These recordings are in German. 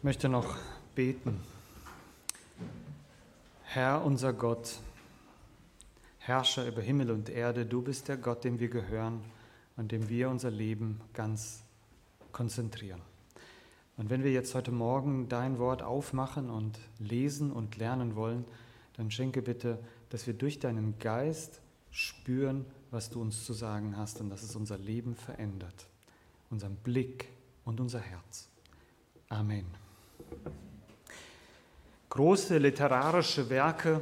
Ich möchte noch beten. Herr unser Gott, Herrscher über Himmel und Erde, du bist der Gott, dem wir gehören und dem wir unser Leben ganz konzentrieren. Und wenn wir jetzt heute Morgen dein Wort aufmachen und lesen und lernen wollen, dann schenke bitte, dass wir durch deinen Geist spüren, was du uns zu sagen hast und dass es unser Leben verändert, unseren Blick und unser Herz. Amen. Große literarische Werke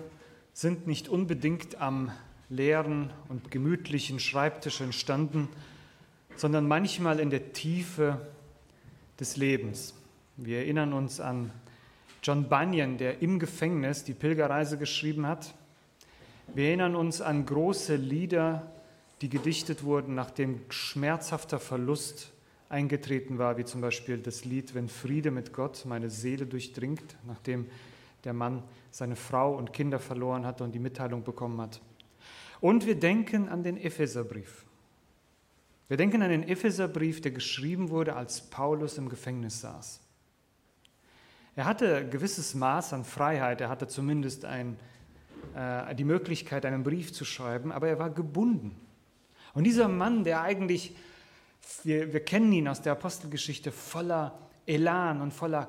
sind nicht unbedingt am leeren und gemütlichen Schreibtisch entstanden, sondern manchmal in der Tiefe des Lebens. Wir erinnern uns an John Bunyan, der im Gefängnis die Pilgerreise geschrieben hat. Wir erinnern uns an große Lieder, die gedichtet wurden, nachdem schmerzhafter Verlust eingetreten war, wie zum Beispiel das Lied Wenn Friede mit Gott meine Seele durchdringt, nachdem der Mann seine Frau und Kinder verloren hatte und die Mitteilung bekommen hat. Und wir denken an den Epheserbrief. Wir denken an den Epheserbrief, der geschrieben wurde, als Paulus im Gefängnis saß. Er hatte ein gewisses Maß an Freiheit, er hatte zumindest ein, äh, die Möglichkeit, einen Brief zu schreiben, aber er war gebunden. Und dieser Mann, der eigentlich, wir, wir kennen ihn aus der Apostelgeschichte, voller Elan und voller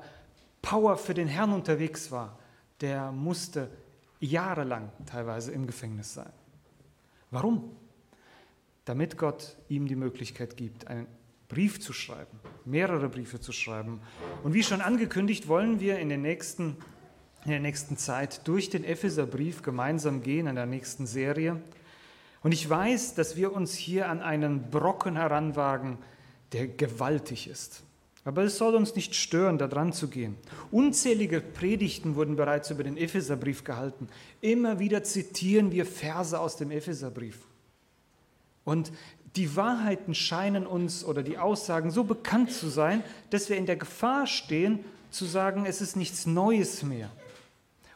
Power für den Herrn unterwegs war, der musste jahrelang teilweise im Gefängnis sein. Warum? Damit Gott ihm die Möglichkeit gibt, einen Brief zu schreiben, mehrere Briefe zu schreiben. Und wie schon angekündigt, wollen wir in, den nächsten, in der nächsten Zeit durch den Epheserbrief gemeinsam gehen, in der nächsten Serie. Und ich weiß, dass wir uns hier an einen Brocken heranwagen, der gewaltig ist. Aber es soll uns nicht stören, da dran zu gehen. Unzählige Predigten wurden bereits über den Epheserbrief gehalten. Immer wieder zitieren wir Verse aus dem Epheserbrief. Und die Wahrheiten scheinen uns oder die Aussagen so bekannt zu sein, dass wir in der Gefahr stehen, zu sagen, es ist nichts Neues mehr.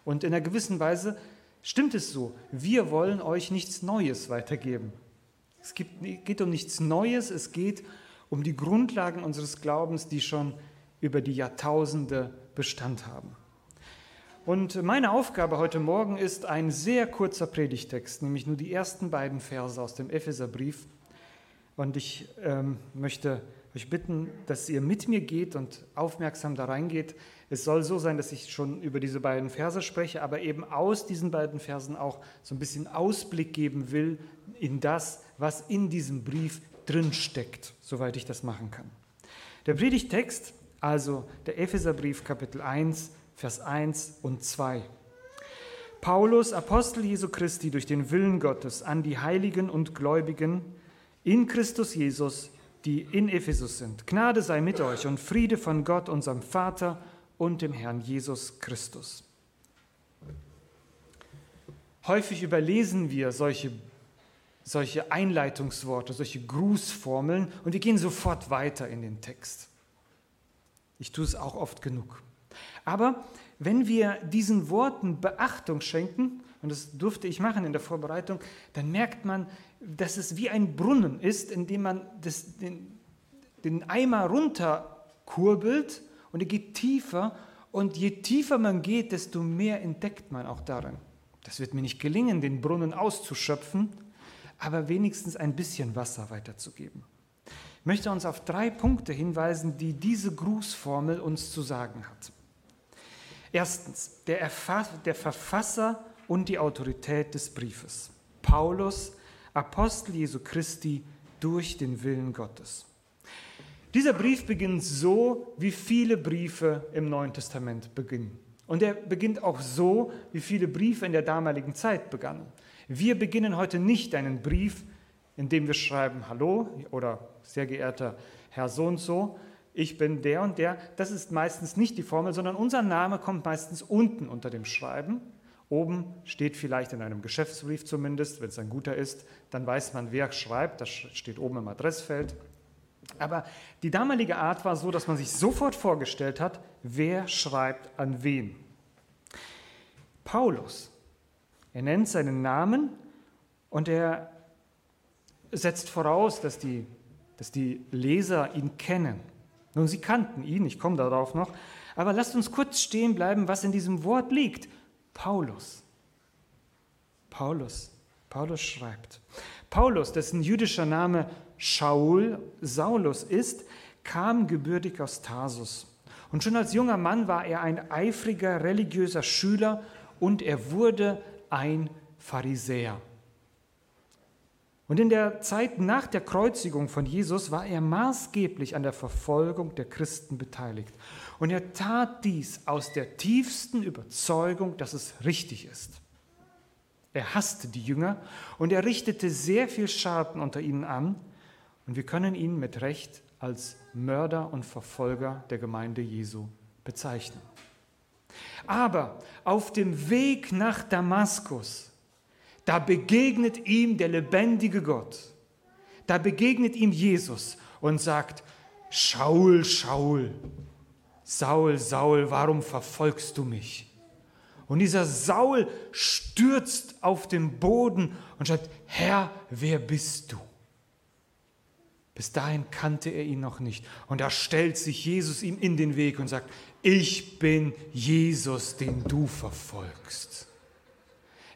Und in einer gewissen Weise stimmt es so. Wir wollen euch nichts Neues weitergeben. Es geht um nichts Neues, es geht um die Grundlagen unseres Glaubens, die schon über die Jahrtausende Bestand haben. Und meine Aufgabe heute Morgen ist ein sehr kurzer Predigtext, nämlich nur die ersten beiden Verse aus dem Epheserbrief. Und ich ähm, möchte euch bitten, dass ihr mit mir geht und aufmerksam da reingeht. Es soll so sein, dass ich schon über diese beiden Verse spreche, aber eben aus diesen beiden Versen auch so ein bisschen Ausblick geben will in das, was in diesem Brief drin steckt, soweit ich das machen kann. Der Predigtext, also der Epheserbrief Kapitel 1, Vers 1 und 2. Paulus, Apostel Jesu Christi, durch den Willen Gottes an die Heiligen und Gläubigen in Christus Jesus, die in Ephesus sind. Gnade sei mit euch und Friede von Gott, unserem Vater und dem Herrn Jesus Christus. Häufig überlesen wir solche solche Einleitungsworte, solche Grußformeln und wir gehen sofort weiter in den Text. Ich tue es auch oft genug. Aber wenn wir diesen Worten Beachtung schenken, und das durfte ich machen in der Vorbereitung, dann merkt man, dass es wie ein Brunnen ist, in dem man das, den, den Eimer runterkurbelt und er geht tiefer. Und je tiefer man geht, desto mehr entdeckt man auch darin. Das wird mir nicht gelingen, den Brunnen auszuschöpfen, aber wenigstens ein bisschen Wasser weiterzugeben. Ich möchte uns auf drei Punkte hinweisen, die diese Grußformel uns zu sagen hat. Erstens, der, Erfass der Verfasser und die Autorität des Briefes. Paulus, Apostel Jesu Christi durch den Willen Gottes. Dieser Brief beginnt so, wie viele Briefe im Neuen Testament beginnen. Und er beginnt auch so, wie viele Briefe in der damaligen Zeit begannen. Wir beginnen heute nicht einen Brief, in dem wir schreiben, hallo oder sehr geehrter Herr so und so, ich bin der und der. Das ist meistens nicht die Formel, sondern unser Name kommt meistens unten unter dem Schreiben. Oben steht vielleicht in einem Geschäftsbrief zumindest, wenn es ein guter ist, dann weiß man, wer schreibt, das steht oben im Adressfeld. Aber die damalige Art war so, dass man sich sofort vorgestellt hat, wer schreibt an wen. Paulus er nennt seinen Namen und er setzt voraus, dass die, dass die Leser ihn kennen. Nun, sie kannten ihn, ich komme darauf noch, Aber lasst uns kurz stehen bleiben, was in diesem Wort liegt. Paulus. Paulus. Paulus schreibt. Paulus, dessen jüdischer Name Shaul, Saulus ist, kam gebürtig aus Tarsus. Und schon als junger Mann war er ein eifriger religiöser Schüler und er wurde ein Pharisäer. Und in der Zeit nach der Kreuzigung von Jesus war er maßgeblich an der Verfolgung der Christen beteiligt. Und er tat dies aus der tiefsten Überzeugung, dass es richtig ist. Er hasste die Jünger und er richtete sehr viel Schaden unter ihnen an. Und wir können ihn mit Recht als Mörder und Verfolger der Gemeinde Jesu bezeichnen. Aber auf dem Weg nach Damaskus, da begegnet ihm der lebendige Gott. Da begegnet ihm Jesus und sagt, Schaul, Schaul, Saul, Saul, warum verfolgst du mich? Und dieser Saul stürzt auf den Boden und sagt, Herr, wer bist du? Bis dahin kannte er ihn noch nicht. Und da stellt sich Jesus ihm in den Weg und sagt, ich bin Jesus, den du verfolgst.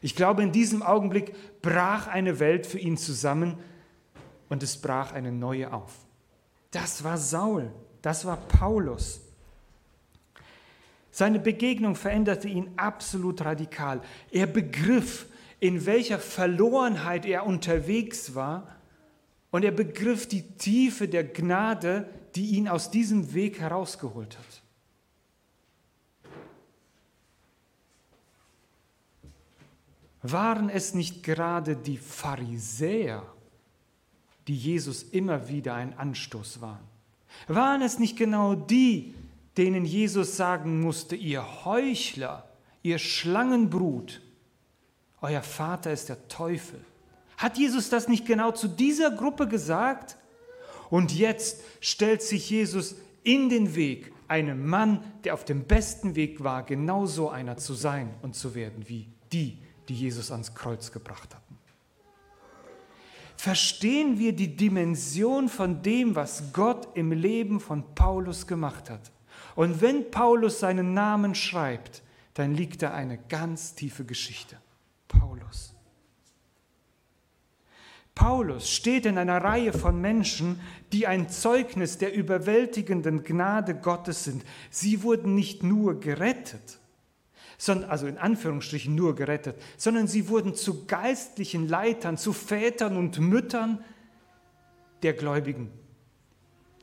Ich glaube, in diesem Augenblick brach eine Welt für ihn zusammen und es brach eine neue auf. Das war Saul, das war Paulus. Seine Begegnung veränderte ihn absolut radikal. Er begriff, in welcher Verlorenheit er unterwegs war und er begriff die Tiefe der Gnade, die ihn aus diesem Weg herausgeholt hat. Waren es nicht gerade die Pharisäer, die Jesus immer wieder ein Anstoß waren? Waren es nicht genau die, denen Jesus sagen musste, ihr Heuchler, ihr Schlangenbrut, euer Vater ist der Teufel? Hat Jesus das nicht genau zu dieser Gruppe gesagt? Und jetzt stellt sich Jesus in den Weg, einem Mann, der auf dem besten Weg war, genau so einer zu sein und zu werden wie die, die Jesus ans Kreuz gebracht hatten. Verstehen wir die Dimension von dem, was Gott im Leben von Paulus gemacht hat? Und wenn Paulus seinen Namen schreibt, dann liegt da eine ganz tiefe Geschichte. Paulus. Paulus steht in einer Reihe von Menschen, die ein Zeugnis der überwältigenden Gnade Gottes sind. Sie wurden nicht nur gerettet, sondern, also in Anführungsstrichen nur gerettet, sondern sie wurden zu geistlichen Leitern, zu Vätern und Müttern der Gläubigen.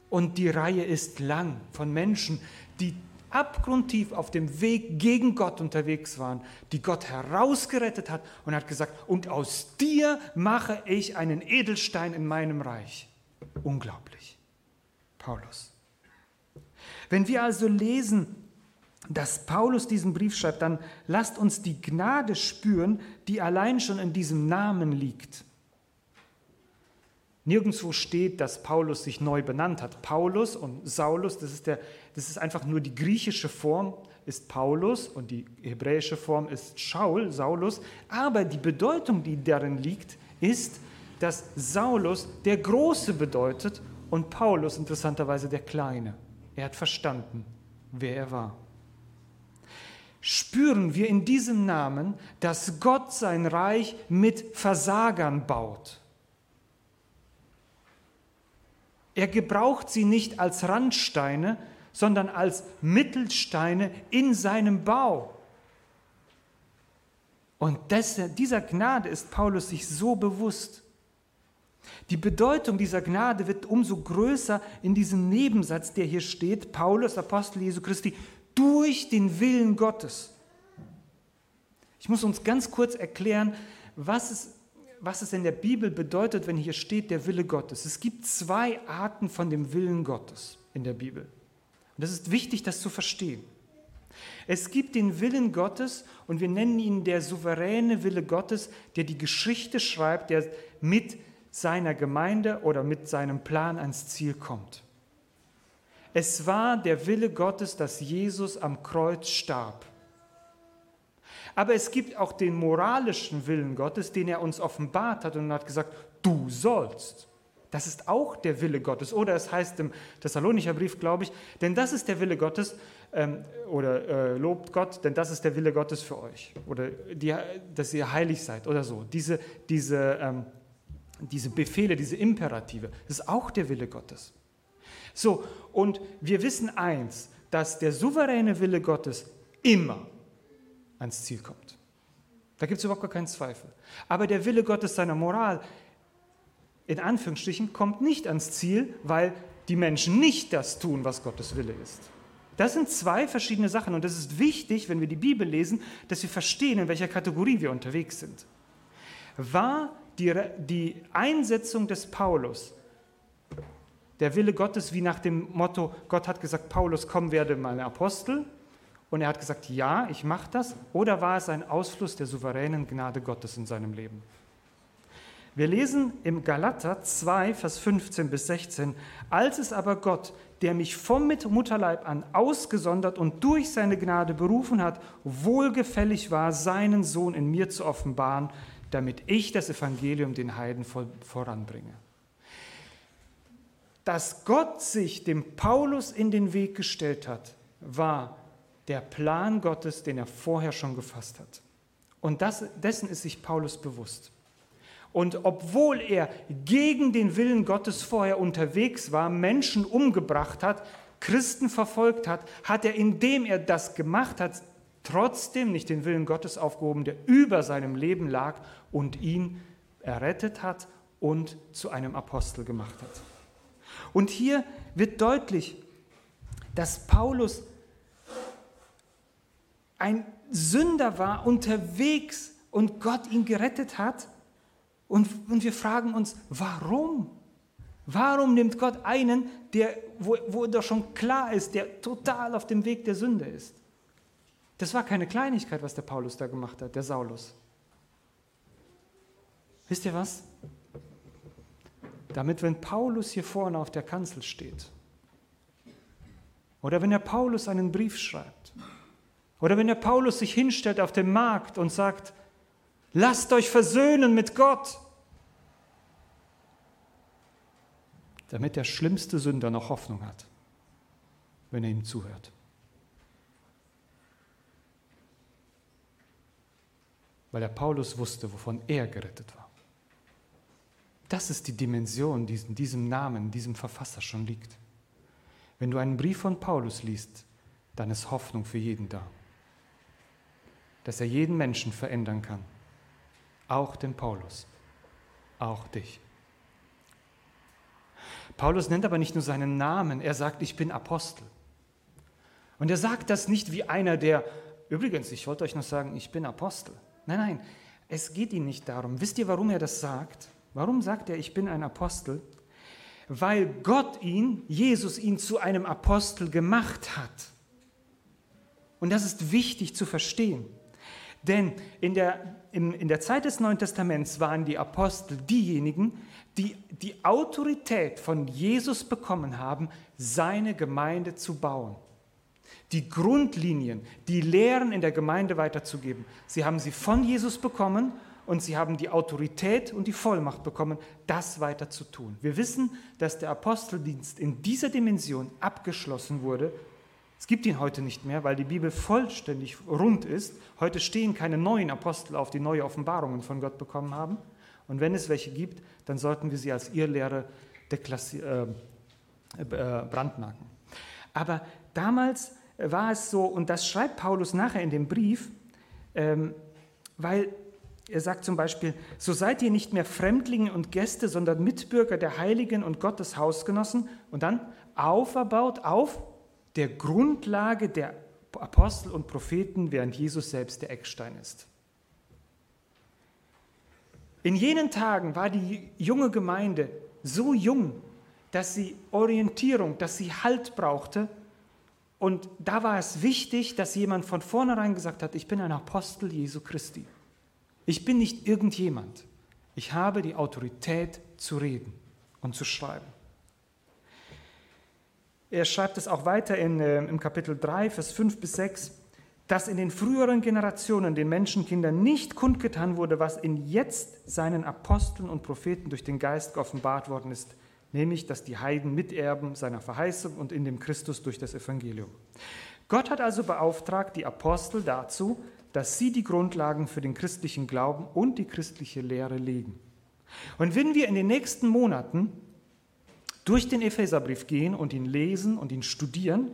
Und die Reihe ist lang von Menschen, die abgrundtief auf dem Weg gegen Gott unterwegs waren, die Gott herausgerettet hat und hat gesagt, und aus dir mache ich einen Edelstein in meinem Reich. Unglaublich. Paulus. Wenn wir also lesen, dass Paulus diesen Brief schreibt, dann lasst uns die Gnade spüren, die allein schon in diesem Namen liegt. Nirgendwo steht, dass Paulus sich neu benannt hat. Paulus und Saulus, das ist, der, das ist einfach nur die griechische Form, ist Paulus und die hebräische Form ist Shaul, Saulus. Aber die Bedeutung, die darin liegt, ist, dass Saulus der Große bedeutet und Paulus interessanterweise der Kleine. Er hat verstanden, wer er war. Spüren wir in diesem Namen, dass Gott sein Reich mit Versagern baut Er gebraucht sie nicht als Randsteine, sondern als Mittelsteine in seinem Bau. Und dieser Gnade ist Paulus sich so bewusst. Die Bedeutung dieser Gnade wird umso größer in diesem Nebensatz, der hier steht, Paulus, Apostel Jesu Christi, durch den Willen Gottes. Ich muss uns ganz kurz erklären, was es was es in der Bibel bedeutet, wenn hier steht der Wille Gottes. Es gibt zwei Arten von dem Willen Gottes in der Bibel. Und das ist wichtig, das zu verstehen. Es gibt den Willen Gottes und wir nennen ihn der souveräne Wille Gottes, der die Geschichte schreibt, der mit seiner Gemeinde oder mit seinem Plan ans Ziel kommt. Es war der Wille Gottes, dass Jesus am Kreuz starb. Aber es gibt auch den moralischen Willen Gottes, den er uns offenbart hat und hat gesagt, du sollst. Das ist auch der Wille Gottes. Oder es heißt im Thessalonicher Brief, glaube ich, denn das ist der Wille Gottes, ähm, oder äh, lobt Gott, denn das ist der Wille Gottes für euch. Oder die, dass ihr heilig seid oder so. Diese, diese, ähm, diese Befehle, diese Imperative, das ist auch der Wille Gottes. So, und wir wissen eins, dass der souveräne Wille Gottes immer ans Ziel kommt. Da gibt es überhaupt gar keinen Zweifel. Aber der Wille Gottes seiner Moral, in Anführungsstrichen, kommt nicht ans Ziel, weil die Menschen nicht das tun, was Gottes Wille ist. Das sind zwei verschiedene Sachen und es ist wichtig, wenn wir die Bibel lesen, dass wir verstehen, in welcher Kategorie wir unterwegs sind. War die, die Einsetzung des Paulus der Wille Gottes wie nach dem Motto, Gott hat gesagt, Paulus, komm, werde mein Apostel, und er hat gesagt, ja, ich mache das, oder war es ein Ausfluss der souveränen Gnade Gottes in seinem Leben? Wir lesen im Galater 2, Vers 15 bis 16, als es aber Gott, der mich vom Mutterleib an ausgesondert und durch seine Gnade berufen hat, wohlgefällig war, seinen Sohn in mir zu offenbaren, damit ich das Evangelium den Heiden voranbringe. Dass Gott sich dem Paulus in den Weg gestellt hat, war der Plan Gottes, den er vorher schon gefasst hat. Und das, dessen ist sich Paulus bewusst. Und obwohl er gegen den Willen Gottes vorher unterwegs war, Menschen umgebracht hat, Christen verfolgt hat, hat er, indem er das gemacht hat, trotzdem nicht den Willen Gottes aufgehoben, der über seinem Leben lag und ihn errettet hat und zu einem Apostel gemacht hat. Und hier wird deutlich, dass Paulus ein Sünder war, unterwegs und Gott ihn gerettet hat. Und, und wir fragen uns, warum? Warum nimmt Gott einen, der, wo, wo doch schon klar ist, der total auf dem Weg der Sünde ist? Das war keine Kleinigkeit, was der Paulus da gemacht hat, der Saulus. Wisst ihr was? Damit, wenn Paulus hier vorne auf der Kanzel steht, oder wenn der Paulus einen Brief schreibt, oder wenn der Paulus sich hinstellt auf dem Markt und sagt, lasst euch versöhnen mit Gott, damit der schlimmste Sünder noch Hoffnung hat, wenn er ihm zuhört. Weil der Paulus wusste, wovon er gerettet war. Das ist die Dimension, die in diesem Namen, in diesem Verfasser schon liegt. Wenn du einen Brief von Paulus liest, dann ist Hoffnung für jeden da dass er jeden Menschen verändern kann. Auch den Paulus, auch dich. Paulus nennt aber nicht nur seinen Namen, er sagt, ich bin Apostel. Und er sagt das nicht wie einer, der, übrigens, ich wollte euch noch sagen, ich bin Apostel. Nein, nein, es geht ihm nicht darum. Wisst ihr, warum er das sagt? Warum sagt er, ich bin ein Apostel? Weil Gott ihn, Jesus ihn zu einem Apostel gemacht hat. Und das ist wichtig zu verstehen. Denn in der, in, in der Zeit des Neuen Testaments waren die Apostel diejenigen, die die Autorität von Jesus bekommen haben, seine Gemeinde zu bauen. Die Grundlinien, die Lehren in der Gemeinde weiterzugeben. Sie haben sie von Jesus bekommen und sie haben die Autorität und die Vollmacht bekommen, das weiter zu tun. Wir wissen, dass der Aposteldienst in dieser Dimension abgeschlossen wurde es gibt ihn heute nicht mehr, weil die Bibel vollständig rund ist. Heute stehen keine neuen Apostel auf, die neue Offenbarungen von Gott bekommen haben. Und wenn es welche gibt, dann sollten wir sie als Irrlehre äh, äh, brandmarken. Aber damals war es so, und das schreibt Paulus nachher in dem Brief, ähm, weil er sagt zum Beispiel, so seid ihr nicht mehr Fremdlinge und Gäste, sondern Mitbürger der Heiligen und Gottes Hausgenossen und dann auferbaut auf der Grundlage der Apostel und Propheten, während Jesus selbst der Eckstein ist. In jenen Tagen war die junge Gemeinde so jung, dass sie Orientierung, dass sie Halt brauchte. Und da war es wichtig, dass jemand von vornherein gesagt hat, ich bin ein Apostel Jesu Christi. Ich bin nicht irgendjemand. Ich habe die Autorität zu reden und zu schreiben. Er schreibt es auch weiter in, äh, im Kapitel 3, Vers 5 bis 6, dass in den früheren Generationen den Menschenkindern nicht kundgetan wurde, was in jetzt seinen Aposteln und Propheten durch den Geist geoffenbart worden ist, nämlich dass die Heiden miterben seiner Verheißung und in dem Christus durch das Evangelium. Gott hat also beauftragt die Apostel dazu, dass sie die Grundlagen für den christlichen Glauben und die christliche Lehre legen. Und wenn wir in den nächsten Monaten durch den Epheserbrief gehen und ihn lesen und ihn studieren,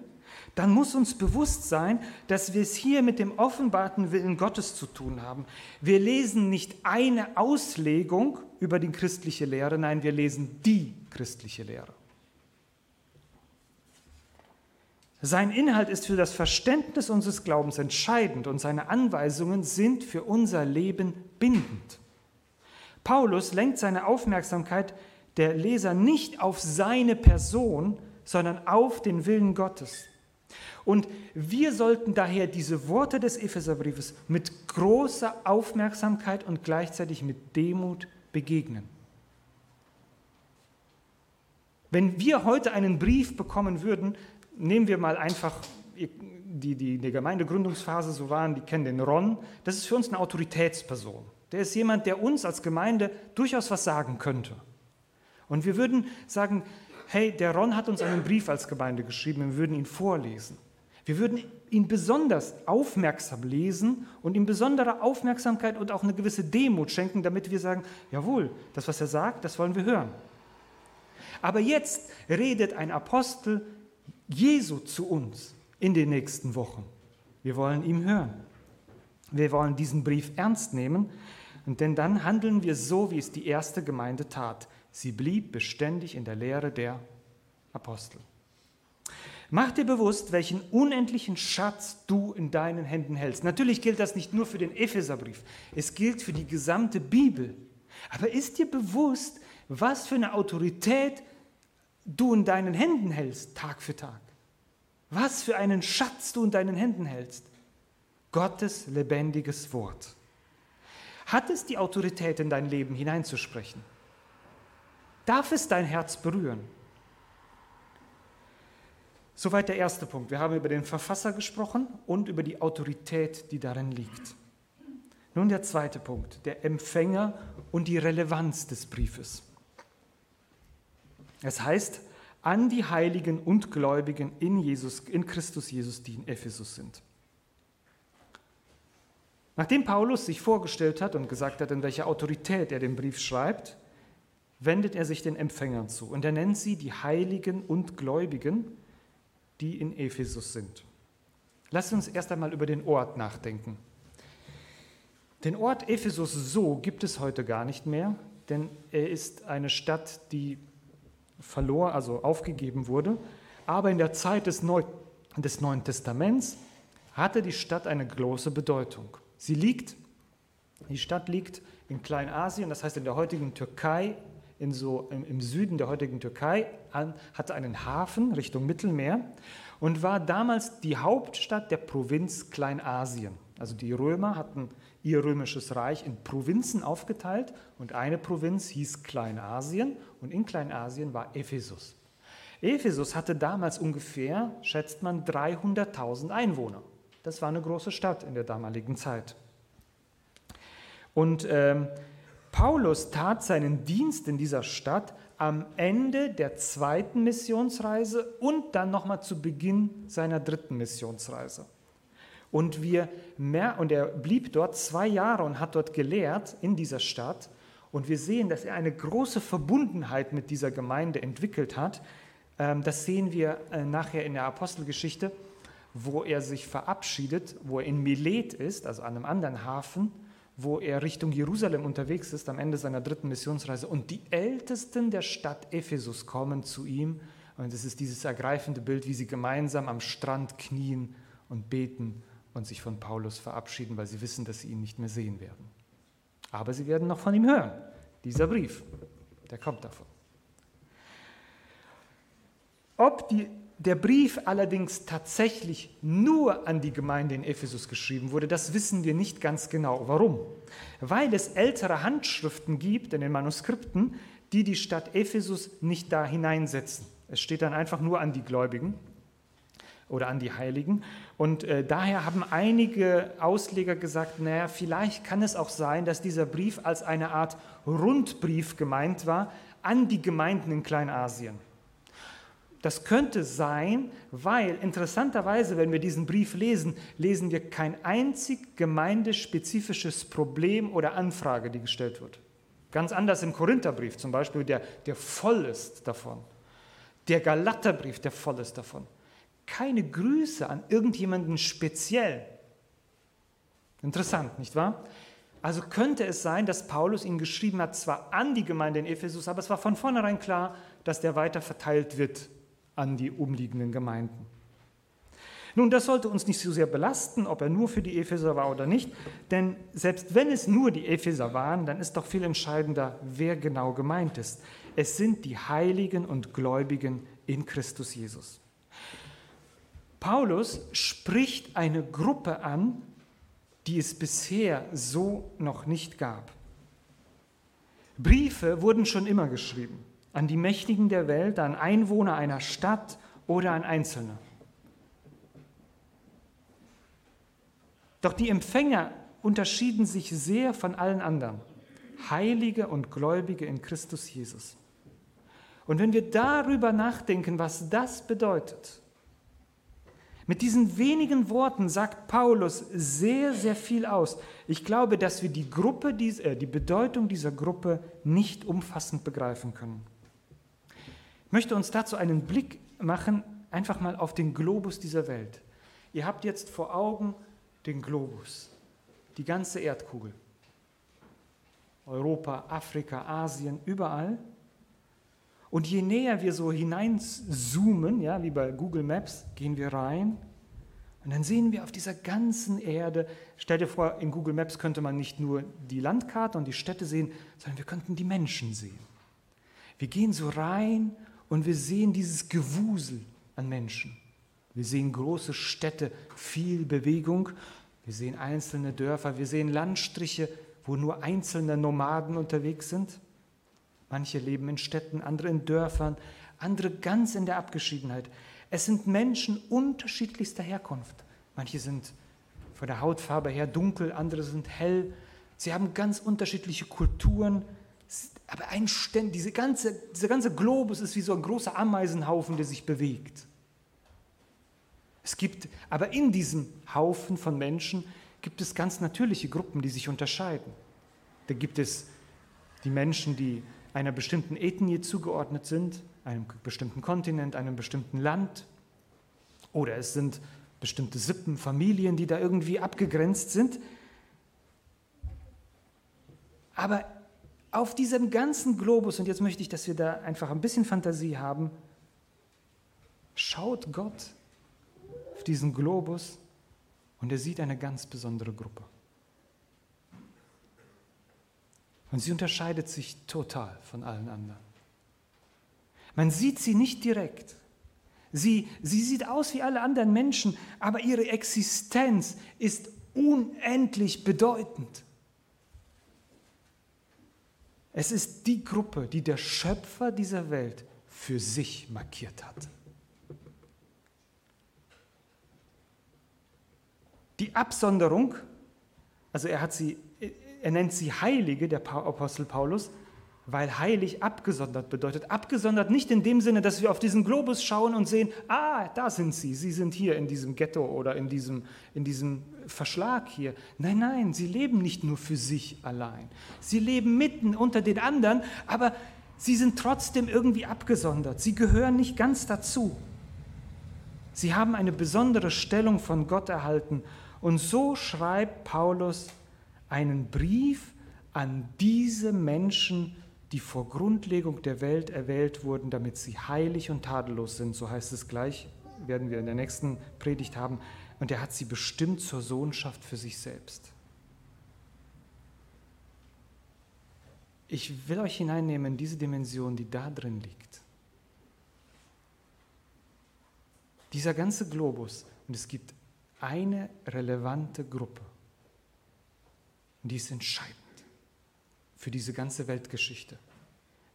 dann muss uns bewusst sein, dass wir es hier mit dem offenbarten Willen Gottes zu tun haben. Wir lesen nicht eine Auslegung über die christliche Lehre, nein, wir lesen die christliche Lehre. Sein Inhalt ist für das Verständnis unseres Glaubens entscheidend und seine Anweisungen sind für unser Leben bindend. Paulus lenkt seine Aufmerksamkeit der Leser nicht auf seine Person, sondern auf den Willen Gottes. Und wir sollten daher diese Worte des Epheserbriefes mit großer Aufmerksamkeit und gleichzeitig mit Demut begegnen. Wenn wir heute einen Brief bekommen würden, nehmen wir mal einfach die, die in der Gemeindegründungsphase so waren, die kennen den Ron, das ist für uns eine Autoritätsperson. Der ist jemand, der uns als Gemeinde durchaus was sagen könnte. Und wir würden sagen, hey, der Ron hat uns einen Brief als Gemeinde geschrieben, wir würden ihn vorlesen. Wir würden ihn besonders aufmerksam lesen und ihm besondere Aufmerksamkeit und auch eine gewisse Demut schenken, damit wir sagen, jawohl, das, was er sagt, das wollen wir hören. Aber jetzt redet ein Apostel Jesu zu uns in den nächsten Wochen. Wir wollen ihm hören. Wir wollen diesen Brief ernst nehmen, denn dann handeln wir so, wie es die erste Gemeinde tat. Sie blieb beständig in der Lehre der Apostel. Mach dir bewusst, welchen unendlichen Schatz du in deinen Händen hältst. Natürlich gilt das nicht nur für den Epheserbrief, es gilt für die gesamte Bibel. Aber ist dir bewusst, was für eine Autorität du in deinen Händen hältst, Tag für Tag? Was für einen Schatz du in deinen Händen hältst? Gottes lebendiges Wort. Hat es die Autorität, in dein Leben hineinzusprechen? Darf es dein Herz berühren? Soweit der erste Punkt. Wir haben über den Verfasser gesprochen und über die Autorität, die darin liegt. Nun der zweite Punkt, der Empfänger und die Relevanz des Briefes. Es heißt, an die Heiligen und Gläubigen in, Jesus, in Christus Jesus, die in Ephesus sind. Nachdem Paulus sich vorgestellt hat und gesagt hat, in welcher Autorität er den Brief schreibt, wendet er sich den Empfängern zu und er nennt sie die Heiligen und Gläubigen die in Ephesus sind. Lasst uns erst einmal über den Ort nachdenken. Den Ort Ephesus so gibt es heute gar nicht mehr, denn er ist eine Stadt, die verlor, also aufgegeben wurde. Aber in der Zeit des, Neu des Neuen Testaments hatte die Stadt eine große Bedeutung. Sie liegt, die Stadt liegt in Kleinasien, das heißt in der heutigen Türkei, in so, im, im Süden der heutigen Türkei, an, hatte einen Hafen Richtung Mittelmeer und war damals die Hauptstadt der Provinz Kleinasien. Also die Römer hatten ihr römisches Reich in Provinzen aufgeteilt und eine Provinz hieß Kleinasien und in Kleinasien war Ephesus. Ephesus hatte damals ungefähr, schätzt man, 300.000 Einwohner. Das war eine große Stadt in der damaligen Zeit. Und ähm, Paulus tat seinen Dienst in dieser Stadt am Ende der zweiten Missionsreise und dann nochmal zu Beginn seiner dritten Missionsreise. Und, wir mehr, und er blieb dort zwei Jahre und hat dort gelehrt in dieser Stadt. Und wir sehen, dass er eine große Verbundenheit mit dieser Gemeinde entwickelt hat. Ähm, das sehen wir äh, nachher in der Apostelgeschichte, wo er sich verabschiedet, wo er in Milet ist, also an einem anderen Hafen wo er Richtung Jerusalem unterwegs ist am Ende seiner dritten Missionsreise. Und die Ältesten der Stadt Ephesus kommen zu ihm. Und es ist dieses ergreifende Bild, wie sie gemeinsam am Strand knien und beten und sich von Paulus verabschieden, weil sie wissen, dass sie ihn nicht mehr sehen werden. Aber sie werden noch von ihm hören. Dieser Brief, der kommt davon. Ob die der Brief allerdings tatsächlich nur an die Gemeinde in Ephesus geschrieben wurde, das wissen wir nicht ganz genau. Warum? Weil es ältere Handschriften gibt in den Manuskripten, die die Stadt Ephesus nicht da hineinsetzen. Es steht dann einfach nur an die Gläubigen oder an die Heiligen. Und äh, daher haben einige Ausleger gesagt, naja, vielleicht kann es auch sein, dass dieser Brief als eine Art Rundbrief gemeint war an die Gemeinden in Kleinasien. Das könnte sein, weil interessanterweise, wenn wir diesen Brief lesen, lesen wir kein einzig gemeindespezifisches Problem oder Anfrage, die gestellt wird. Ganz anders im Korintherbrief zum Beispiel, der, der voll ist davon. Der Galaterbrief, der voll ist davon. Keine Grüße an irgendjemanden speziell. Interessant, nicht wahr? Also könnte es sein, dass Paulus ihn geschrieben hat, zwar an die Gemeinde in Ephesus, aber es war von vornherein klar, dass der weiter verteilt wird an die umliegenden Gemeinden. Nun, das sollte uns nicht so sehr belasten, ob er nur für die Epheser war oder nicht, denn selbst wenn es nur die Epheser waren, dann ist doch viel entscheidender, wer genau gemeint ist. Es sind die Heiligen und Gläubigen in Christus Jesus. Paulus spricht eine Gruppe an, die es bisher so noch nicht gab. Briefe wurden schon immer geschrieben an die Mächtigen der Welt, an Einwohner einer Stadt oder an Einzelne. Doch die Empfänger unterschieden sich sehr von allen anderen. Heilige und Gläubige in Christus Jesus. Und wenn wir darüber nachdenken, was das bedeutet, mit diesen wenigen Worten sagt Paulus sehr, sehr viel aus. Ich glaube, dass wir die, Gruppe, äh, die Bedeutung dieser Gruppe nicht umfassend begreifen können. Möchte uns dazu einen Blick machen, einfach mal auf den Globus dieser Welt. Ihr habt jetzt vor Augen den Globus, die ganze Erdkugel. Europa, Afrika, Asien, überall. Und je näher wir so hineinzoomen, ja, wie bei Google Maps, gehen wir rein und dann sehen wir auf dieser ganzen Erde, stell dir vor, in Google Maps könnte man nicht nur die Landkarte und die Städte sehen, sondern wir könnten die Menschen sehen. Wir gehen so rein und wir sehen dieses Gewusel an Menschen. Wir sehen große Städte, viel Bewegung. Wir sehen einzelne Dörfer, wir sehen Landstriche, wo nur einzelne Nomaden unterwegs sind. Manche leben in Städten, andere in Dörfern, andere ganz in der Abgeschiedenheit. Es sind Menschen unterschiedlichster Herkunft. Manche sind von der Hautfarbe her dunkel, andere sind hell. Sie haben ganz unterschiedliche Kulturen, aber ein Ständ, diese ganze, dieser ganze Globus ist wie so ein großer Ameisenhaufen, der sich bewegt. Es gibt, aber in diesem Haufen von Menschen gibt es ganz natürliche Gruppen, die sich unterscheiden. Da gibt es die Menschen, die einer bestimmten Ethnie zugeordnet sind, einem bestimmten Kontinent, einem bestimmten Land. Oder es sind bestimmte Sippen, Familien, die da irgendwie abgegrenzt sind. Aber auf diesem ganzen Globus, und jetzt möchte ich, dass wir da einfach ein bisschen Fantasie haben, schaut Gott auf diesen Globus und er sieht eine ganz besondere Gruppe. Und sie unterscheidet sich total von allen anderen. Man sieht sie nicht direkt. Sie, sie sieht aus wie alle anderen Menschen, aber ihre Existenz ist unendlich bedeutend. Es ist die Gruppe, die der Schöpfer dieser Welt für sich markiert hat. Die Absonderung, also er, hat sie, er nennt sie Heilige, der Apostel Paulus, weil heilig abgesondert bedeutet. Abgesondert nicht in dem Sinne, dass wir auf diesen Globus schauen und sehen, ah, da sind sie, sie sind hier in diesem Ghetto oder in diesem, in diesem Verschlag hier. Nein, nein, sie leben nicht nur für sich allein. Sie leben mitten unter den anderen, aber sie sind trotzdem irgendwie abgesondert. Sie gehören nicht ganz dazu. Sie haben eine besondere Stellung von Gott erhalten. Und so schreibt Paulus einen Brief an diese Menschen, die vor Grundlegung der Welt erwählt wurden, damit sie heilig und tadellos sind. So heißt es gleich, werden wir in der nächsten Predigt haben. Und er hat sie bestimmt zur Sohnschaft für sich selbst. Ich will euch hineinnehmen in diese Dimension, die da drin liegt. Dieser ganze Globus, und es gibt eine relevante Gruppe, und die ist entscheidend für diese ganze Weltgeschichte.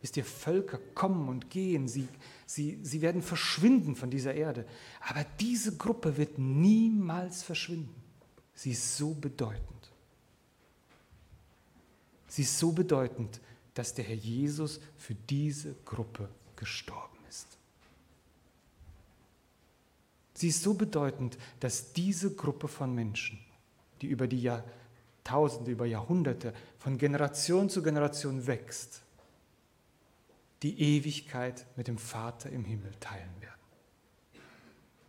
Wisst ihr, Völker kommen und gehen, sie, sie, sie werden verschwinden von dieser Erde. Aber diese Gruppe wird niemals verschwinden. Sie ist so bedeutend. Sie ist so bedeutend, dass der Herr Jesus für diese Gruppe gestorben ist. Sie ist so bedeutend, dass diese Gruppe von Menschen, die über die Jahrtausende, über Jahrhunderte, von Generation zu Generation wächst, die Ewigkeit mit dem Vater im Himmel teilen werden.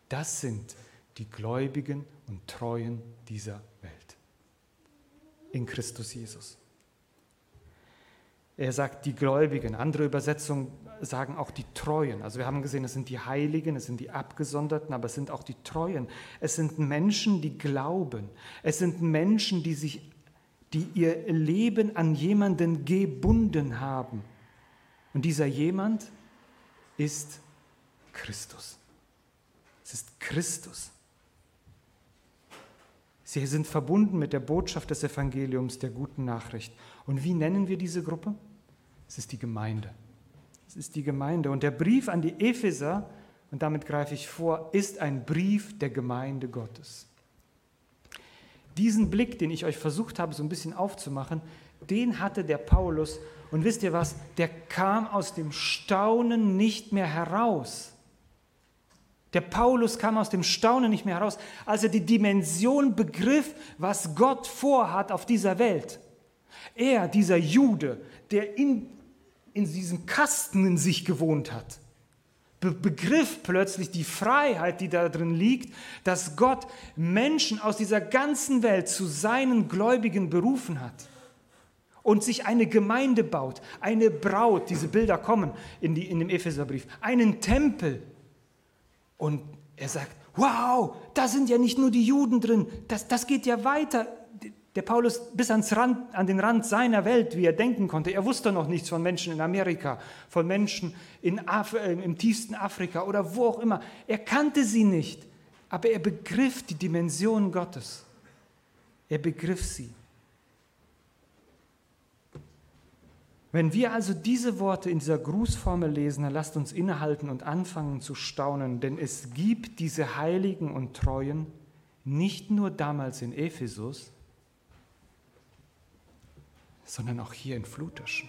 Das sind die Gläubigen und Treuen dieser Welt. In Christus Jesus. Er sagt die Gläubigen. Andere Übersetzungen sagen auch die Treuen. Also wir haben gesehen, es sind die Heiligen, es sind die Abgesonderten, aber es sind auch die Treuen. Es sind Menschen, die glauben. Es sind Menschen, die sich, die ihr Leben an jemanden gebunden haben. Und dieser jemand ist Christus. Es ist Christus. Sie sind verbunden mit der Botschaft des Evangeliums, der guten Nachricht. Und wie nennen wir diese Gruppe? Es ist die Gemeinde. Es ist die Gemeinde. Und der Brief an die Epheser, und damit greife ich vor, ist ein Brief der Gemeinde Gottes. Diesen Blick, den ich euch versucht habe, so ein bisschen aufzumachen, den hatte der Paulus. Und wisst ihr was? Der kam aus dem Staunen nicht mehr heraus. Der Paulus kam aus dem Staunen nicht mehr heraus, als er die Dimension begriff, was Gott vorhat auf dieser Welt. Er, dieser Jude, der in, in diesem Kasten in sich gewohnt hat, be begriff plötzlich die Freiheit, die da drin liegt, dass Gott Menschen aus dieser ganzen Welt zu seinen Gläubigen berufen hat und sich eine Gemeinde baut, eine Braut, diese Bilder kommen in, die, in dem Epheserbrief, einen Tempel, und er sagt, wow, da sind ja nicht nur die Juden drin, das, das geht ja weiter. Der Paulus bis ans Rand, an den Rand seiner Welt, wie er denken konnte. Er wusste noch nichts von Menschen in Amerika, von Menschen in Af äh, im tiefsten Afrika oder wo auch immer. Er kannte sie nicht, aber er begriff die Dimension Gottes. Er begriff sie. Wenn wir also diese Worte in dieser Grußformel lesen, dann lasst uns innehalten und anfangen zu staunen, denn es gibt diese Heiligen und Treuen nicht nur damals in Ephesus, sondern auch hier in Flutischen.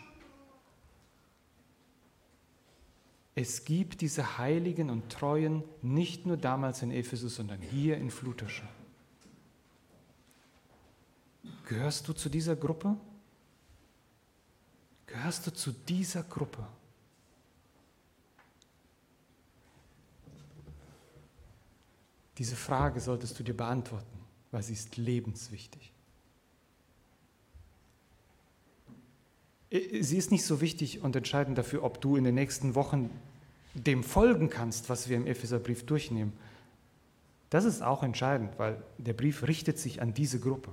Es gibt diese Heiligen und Treuen nicht nur damals in Ephesus, sondern hier in Flutischen. Gehörst du zu dieser Gruppe? Gehörst du zu dieser Gruppe? Diese Frage solltest du dir beantworten, weil sie ist lebenswichtig. Sie ist nicht so wichtig und entscheidend dafür, ob du in den nächsten Wochen dem folgen kannst, was wir im Epheserbrief durchnehmen. Das ist auch entscheidend, weil der Brief richtet sich an diese Gruppe.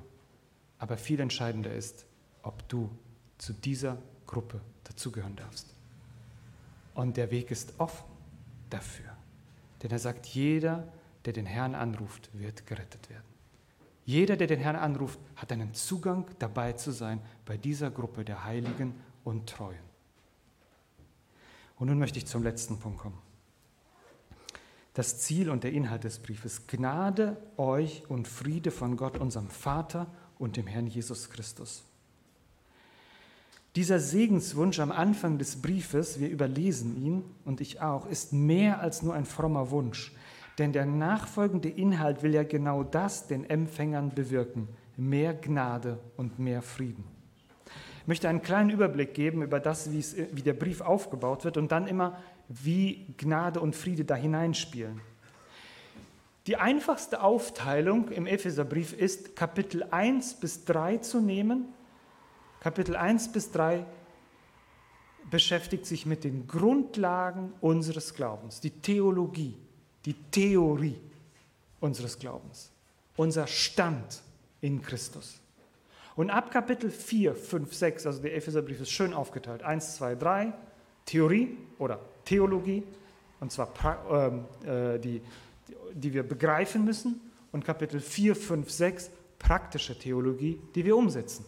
Aber viel entscheidender ist, ob du zu dieser Gruppe dazugehören darfst. Und der Weg ist offen dafür. Denn er sagt, jeder, der den Herrn anruft, wird gerettet werden. Jeder, der den Herrn anruft, hat einen Zugang dabei zu sein bei dieser Gruppe der Heiligen und Treuen. Und nun möchte ich zum letzten Punkt kommen. Das Ziel und der Inhalt des Briefes. Gnade euch und Friede von Gott, unserem Vater und dem Herrn Jesus Christus. Dieser Segenswunsch am Anfang des Briefes, wir überlesen ihn und ich auch, ist mehr als nur ein frommer Wunsch. Denn der nachfolgende Inhalt will ja genau das den Empfängern bewirken. Mehr Gnade und mehr Frieden. Ich möchte einen kleinen Überblick geben über das, wie der Brief aufgebaut wird und dann immer, wie Gnade und Friede da hineinspielen. Die einfachste Aufteilung im Epheserbrief ist, Kapitel 1 bis 3 zu nehmen Kapitel 1 bis 3 beschäftigt sich mit den Grundlagen unseres Glaubens, die Theologie, die Theorie unseres Glaubens, unser Stand in Christus. Und ab Kapitel 4, 5, 6, also der Epheserbrief ist schön aufgeteilt, 1, 2, 3, Theorie oder Theologie, und zwar ähm, äh, die, die wir begreifen müssen, und Kapitel 4, 5, 6, praktische Theologie, die wir umsetzen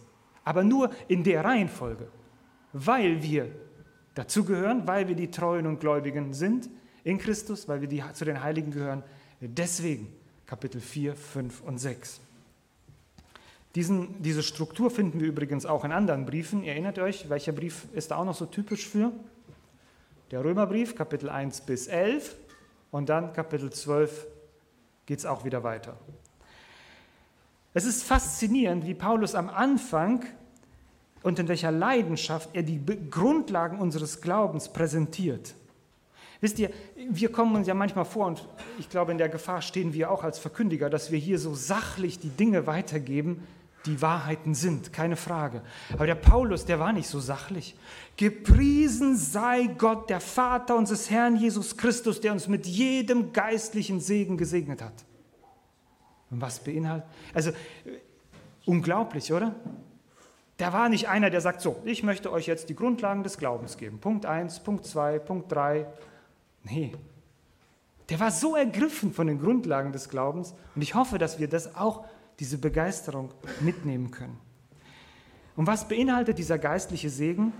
aber nur in der Reihenfolge, weil wir dazugehören, weil wir die Treuen und Gläubigen sind in Christus, weil wir die, zu den Heiligen gehören. Deswegen Kapitel 4, 5 und 6. Diesen, diese Struktur finden wir übrigens auch in anderen Briefen. Ihr erinnert euch, welcher Brief ist da auch noch so typisch für? Der Römerbrief, Kapitel 1 bis 11 und dann Kapitel 12 geht es auch wieder weiter. Es ist faszinierend, wie Paulus am Anfang und in welcher Leidenschaft er die Grundlagen unseres Glaubens präsentiert. Wisst ihr, wir kommen uns ja manchmal vor, und ich glaube, in der Gefahr stehen wir auch als Verkündiger, dass wir hier so sachlich die Dinge weitergeben, die Wahrheiten sind, keine Frage. Aber der Paulus, der war nicht so sachlich. Gepriesen sei Gott, der Vater unseres Herrn Jesus Christus, der uns mit jedem geistlichen Segen gesegnet hat. Und was beinhaltet? Also, unglaublich, oder? Der war nicht einer, der sagt, so, ich möchte euch jetzt die Grundlagen des Glaubens geben. Punkt 1, Punkt 2, Punkt 3. Nee. Der war so ergriffen von den Grundlagen des Glaubens und ich hoffe, dass wir das auch, diese Begeisterung mitnehmen können. Und was beinhaltet dieser geistliche Segen?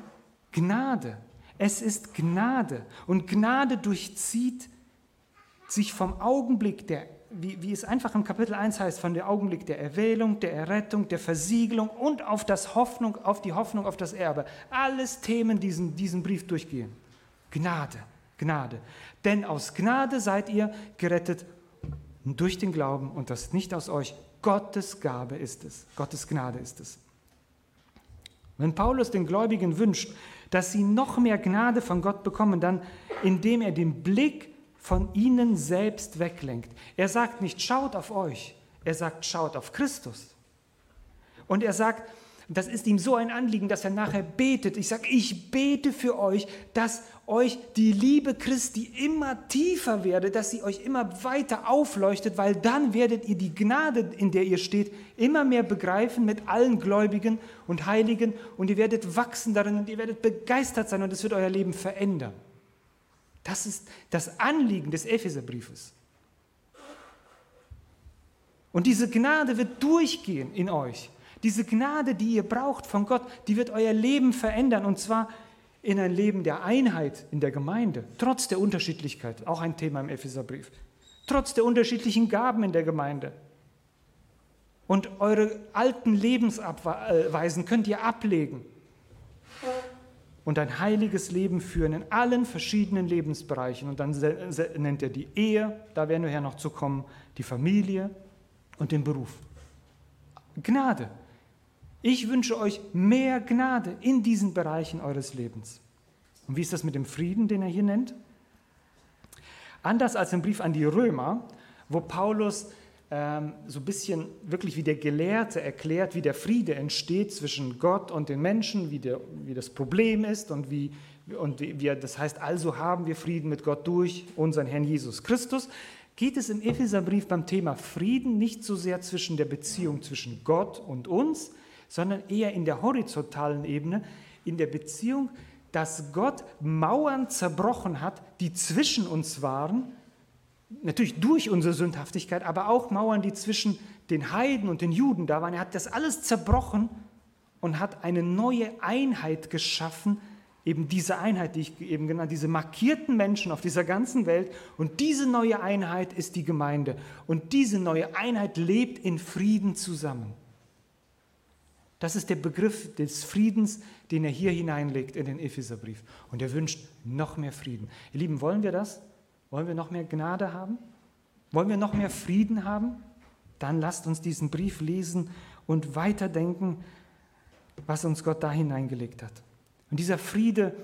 Gnade. Es ist Gnade. Und Gnade durchzieht sich vom Augenblick der wie, wie es einfach im Kapitel 1 heißt, von der Augenblick der Erwählung, der Errettung, der Versiegelung und auf, das Hoffnung, auf die Hoffnung auf das Erbe. Alles Themen diesen, diesen Brief durchgehen. Gnade, Gnade. Denn aus Gnade seid ihr gerettet durch den Glauben und das nicht aus euch. Gottes Gabe ist es. Gottes Gnade ist es. Wenn Paulus den Gläubigen wünscht, dass sie noch mehr Gnade von Gott bekommen, dann indem er den Blick von ihnen selbst weglenkt. Er sagt nicht, schaut auf euch, er sagt, schaut auf Christus. Und er sagt, das ist ihm so ein Anliegen, dass er nachher betet. Ich sage, ich bete für euch, dass euch die Liebe Christi immer tiefer werde, dass sie euch immer weiter aufleuchtet, weil dann werdet ihr die Gnade, in der ihr steht, immer mehr begreifen mit allen Gläubigen und Heiligen und ihr werdet wachsen darin und ihr werdet begeistert sein und es wird euer Leben verändern. Das ist das Anliegen des Epheserbriefes. Und diese Gnade wird durchgehen in euch. Diese Gnade, die ihr braucht von Gott, die wird euer Leben verändern. Und zwar in ein Leben der Einheit in der Gemeinde, trotz der Unterschiedlichkeit, auch ein Thema im Epheserbrief, trotz der unterschiedlichen Gaben in der Gemeinde. Und eure alten Lebensweisen könnt ihr ablegen und ein heiliges Leben führen in allen verschiedenen Lebensbereichen. Und dann nennt er die Ehe, da werden wir ja noch zu kommen, die Familie und den Beruf. Gnade. Ich wünsche euch mehr Gnade in diesen Bereichen eures Lebens. Und wie ist das mit dem Frieden, den er hier nennt? Anders als im Brief an die Römer, wo Paulus ähm, so ein bisschen wirklich wie der Gelehrte erklärt, wie der Friede entsteht zwischen Gott und den Menschen, wie, der, wie das Problem ist und wie, und wie das heißt, also haben wir Frieden mit Gott durch unseren Herrn Jesus Christus, geht es im Epheserbrief beim Thema Frieden nicht so sehr zwischen der Beziehung zwischen Gott und uns, sondern eher in der horizontalen Ebene, in der Beziehung, dass Gott Mauern zerbrochen hat, die zwischen uns waren natürlich durch unsere Sündhaftigkeit, aber auch Mauern, die zwischen den Heiden und den Juden da waren. Er hat das alles zerbrochen und hat eine neue Einheit geschaffen, eben diese Einheit, die ich eben genannt, diese markierten Menschen auf dieser ganzen Welt. Und diese neue Einheit ist die Gemeinde. Und diese neue Einheit lebt in Frieden zusammen. Das ist der Begriff des Friedens, den er hier hineinlegt in den Epheserbrief. Und er wünscht noch mehr Frieden. Ihr Lieben, wollen wir das? Wollen wir noch mehr Gnade haben? Wollen wir noch mehr Frieden haben? Dann lasst uns diesen Brief lesen und weiterdenken, was uns Gott da hineingelegt hat. Und dieser Friede,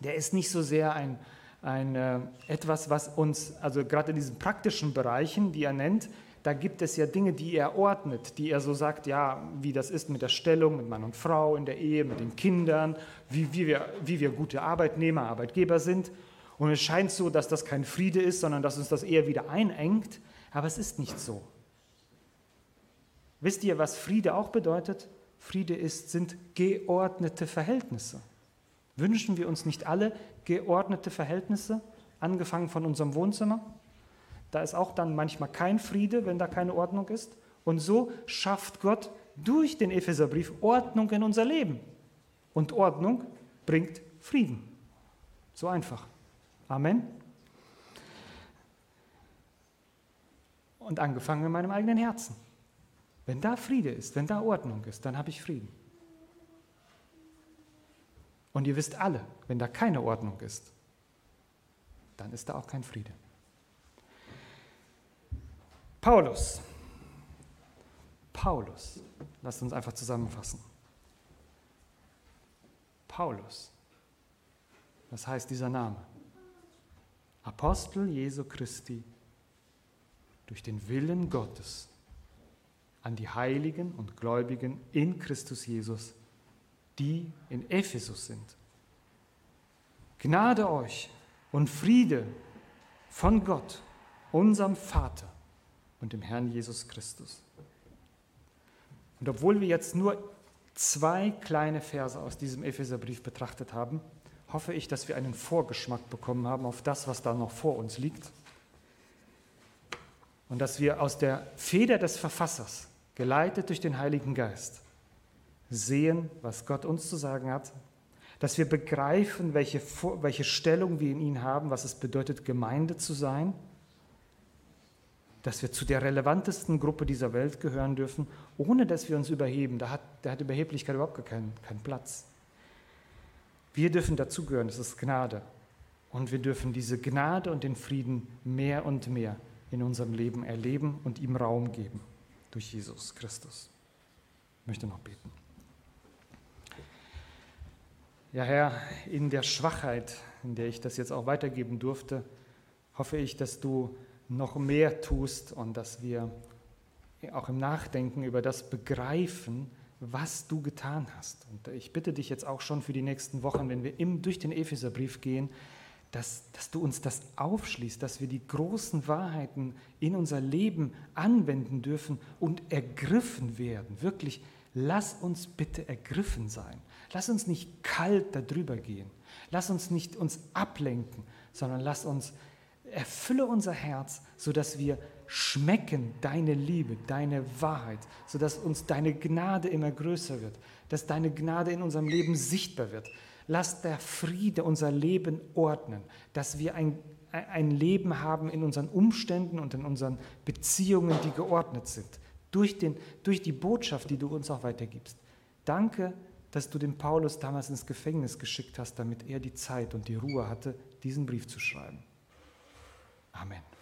der ist nicht so sehr ein, ein äh, etwas, was uns, also gerade in diesen praktischen Bereichen, die er nennt, da gibt es ja Dinge, die er ordnet, die er so sagt, ja, wie das ist mit der Stellung, mit Mann und Frau in der Ehe, mit den Kindern, wie, wie, wir, wie wir gute Arbeitnehmer, Arbeitgeber sind. Und es scheint so, dass das kein Friede ist, sondern dass uns das eher wieder einengt. Aber es ist nicht so. Wisst ihr, was Friede auch bedeutet? Friede ist, sind geordnete Verhältnisse. Wünschen wir uns nicht alle geordnete Verhältnisse, angefangen von unserem Wohnzimmer? Da ist auch dann manchmal kein Friede, wenn da keine Ordnung ist. Und so schafft Gott durch den Epheserbrief Ordnung in unser Leben. Und Ordnung bringt Frieden. So einfach. Amen. Und angefangen in meinem eigenen Herzen. Wenn da Friede ist, wenn da Ordnung ist, dann habe ich Frieden. Und ihr wisst alle, wenn da keine Ordnung ist, dann ist da auch kein Friede. Paulus. Paulus. Lasst uns einfach zusammenfassen. Paulus. Was heißt dieser Name? Apostel Jesu Christi durch den Willen Gottes an die Heiligen und Gläubigen in Christus Jesus, die in Ephesus sind. Gnade euch und Friede von Gott, unserem Vater und dem Herrn Jesus Christus. Und obwohl wir jetzt nur zwei kleine Verse aus diesem Epheserbrief betrachtet haben, hoffe ich, dass wir einen Vorgeschmack bekommen haben auf das, was da noch vor uns liegt. Und dass wir aus der Feder des Verfassers, geleitet durch den Heiligen Geist, sehen, was Gott uns zu sagen hat, dass wir begreifen, welche, welche Stellung wir in ihm haben, was es bedeutet, Gemeinde zu sein, dass wir zu der relevantesten Gruppe dieser Welt gehören dürfen, ohne dass wir uns überheben. Da hat, da hat Überheblichkeit überhaupt keinen, keinen Platz. Wir dürfen dazugehören, das ist Gnade. Und wir dürfen diese Gnade und den Frieden mehr und mehr in unserem Leben erleben und ihm Raum geben durch Jesus Christus. Ich möchte noch beten. Ja, Herr, in der Schwachheit, in der ich das jetzt auch weitergeben durfte, hoffe ich, dass du noch mehr tust und dass wir auch im Nachdenken über das begreifen, was du getan hast. Und ich bitte dich jetzt auch schon für die nächsten Wochen, wenn wir im, durch den Epheserbrief gehen, dass, dass du uns das aufschließt, dass wir die großen Wahrheiten in unser Leben anwenden dürfen und ergriffen werden. Wirklich, lass uns bitte ergriffen sein. Lass uns nicht kalt darüber gehen. Lass uns nicht uns ablenken, sondern lass uns, erfülle unser Herz, sodass wir schmecken deine Liebe, deine Wahrheit, sodass uns deine Gnade immer größer wird, dass deine Gnade in unserem Leben sichtbar wird. Lass der Friede unser Leben ordnen, dass wir ein, ein Leben haben in unseren Umständen und in unseren Beziehungen, die geordnet sind, durch, den, durch die Botschaft, die du uns auch weitergibst. Danke, dass du den Paulus damals ins Gefängnis geschickt hast, damit er die Zeit und die Ruhe hatte, diesen Brief zu schreiben. Amen.